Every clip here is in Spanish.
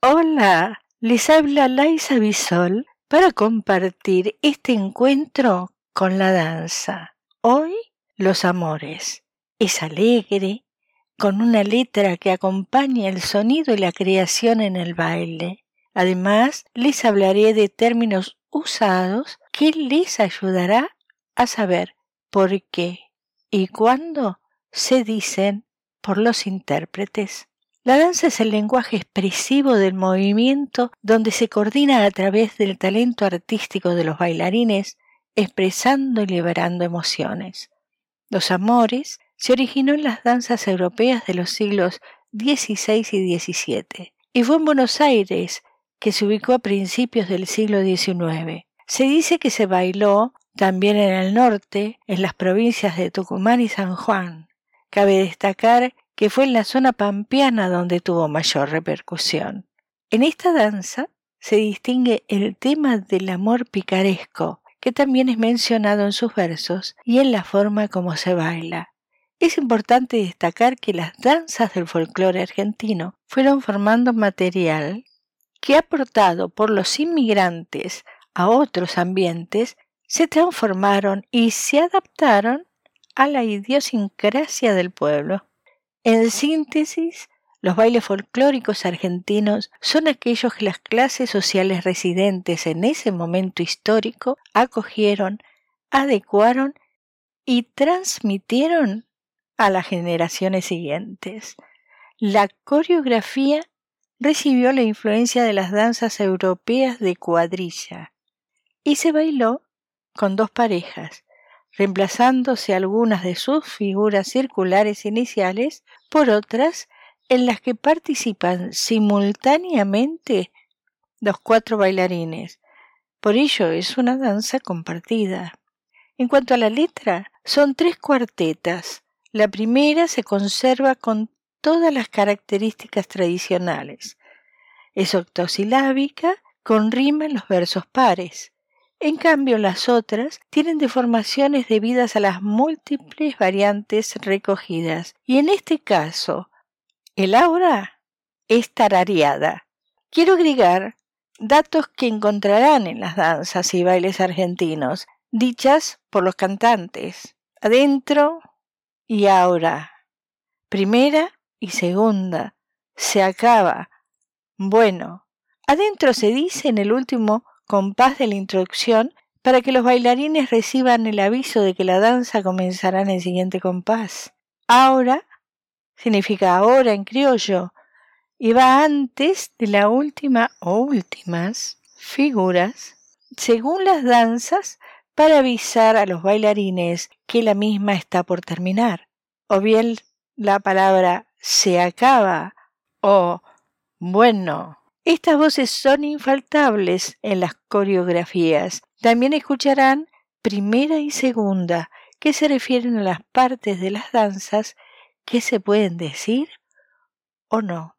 Hola, les habla Laisa Bisol para compartir este encuentro con la danza. Hoy, los amores. Es alegre, con una letra que acompaña el sonido y la creación en el baile. Además, les hablaré de términos usados que les ayudará a saber por qué y cuándo se dicen por los intérpretes. La danza es el lenguaje expresivo del movimiento donde se coordina a través del talento artístico de los bailarines, expresando y liberando emociones. Los amores se originó en las danzas europeas de los siglos XVI y XVII y fue en Buenos Aires que se ubicó a principios del siglo XIX. Se dice que se bailó también en el norte, en las provincias de Tucumán y San Juan. Cabe destacar que fue en la zona pampeana donde tuvo mayor repercusión. En esta danza se distingue el tema del amor picaresco, que también es mencionado en sus versos y en la forma como se baila. Es importante destacar que las danzas del folclore argentino fueron formando material que aportado por los inmigrantes a otros ambientes se transformaron y se adaptaron a la idiosincrasia del pueblo. En síntesis, los bailes folclóricos argentinos son aquellos que las clases sociales residentes en ese momento histórico acogieron, adecuaron y transmitieron a las generaciones siguientes. La coreografía recibió la influencia de las danzas europeas de cuadrilla y se bailó con dos parejas, reemplazándose algunas de sus figuras circulares iniciales por otras en las que participan simultáneamente los cuatro bailarines. Por ello es una danza compartida. En cuanto a la letra, son tres cuartetas. La primera se conserva con todas las características tradicionales. Es octosilábica con rima en los versos pares. En cambio, las otras tienen deformaciones debidas a las múltiples variantes recogidas. Y en este caso, el aura es tarareada. Quiero agregar datos que encontrarán en las danzas y bailes argentinos, dichas por los cantantes. Adentro y ahora. Primera y segunda. Se acaba. Bueno, adentro se dice en el último compás de la introducción para que los bailarines reciban el aviso de que la danza comenzará en el siguiente compás. Ahora significa ahora en criollo y va antes de la última o últimas figuras según las danzas para avisar a los bailarines que la misma está por terminar. O bien la palabra se acaba o bueno estas voces son infaltables en las coreografías. También escucharán primera y segunda, que se refieren a las partes de las danzas que se pueden decir o no.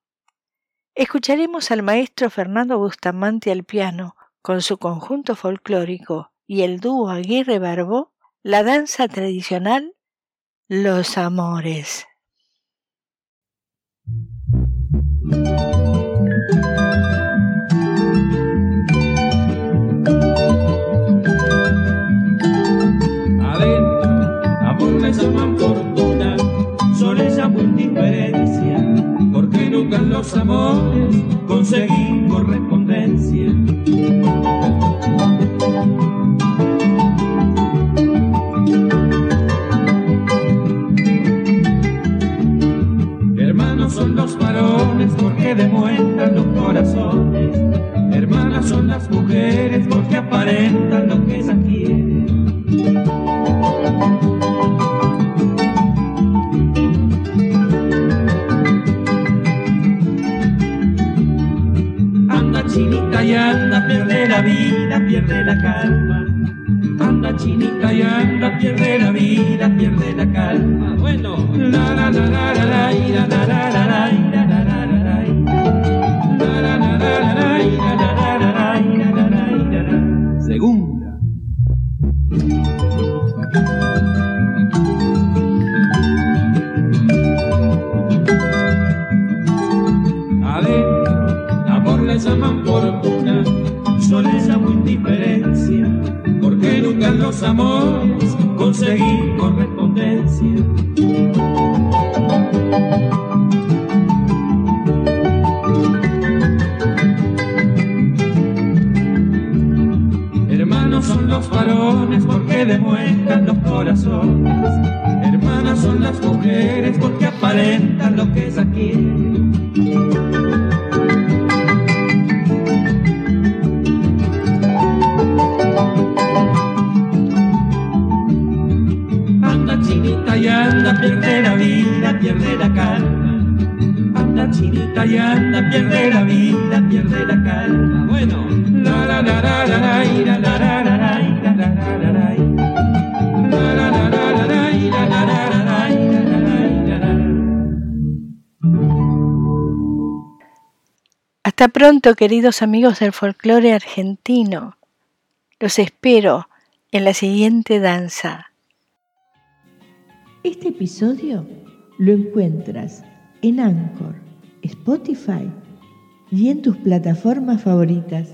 Escucharemos al maestro Fernando Bustamante al piano con su conjunto folclórico y el dúo Aguirre Barbó, la danza tradicional Los Amores. Los amores conseguí correspondencia. Hermanos son los varones porque demuestran los corazones. Hermanas son las mujeres porque aparentan lo que ellas quieren. Pierde la calma. Anda chinita y anda, pierde la vida, pierde la calma. Bueno, la la la la la la la la la la amores conseguí correspondencia. Hermanos son los varones porque demuestran los corazones. Hermanas son las mujeres porque aparentan lo que es aquí. Anda, pierde la vida, pierde la calma. Anda chinita y anda, pierde la vida, pierde la calma. Bueno, la la la la la la la la la la la Hasta pronto, queridos amigos del folclore argentino. Los espero en la siguiente danza. Este episodio lo encuentras en Anchor, Spotify y en tus plataformas favoritas.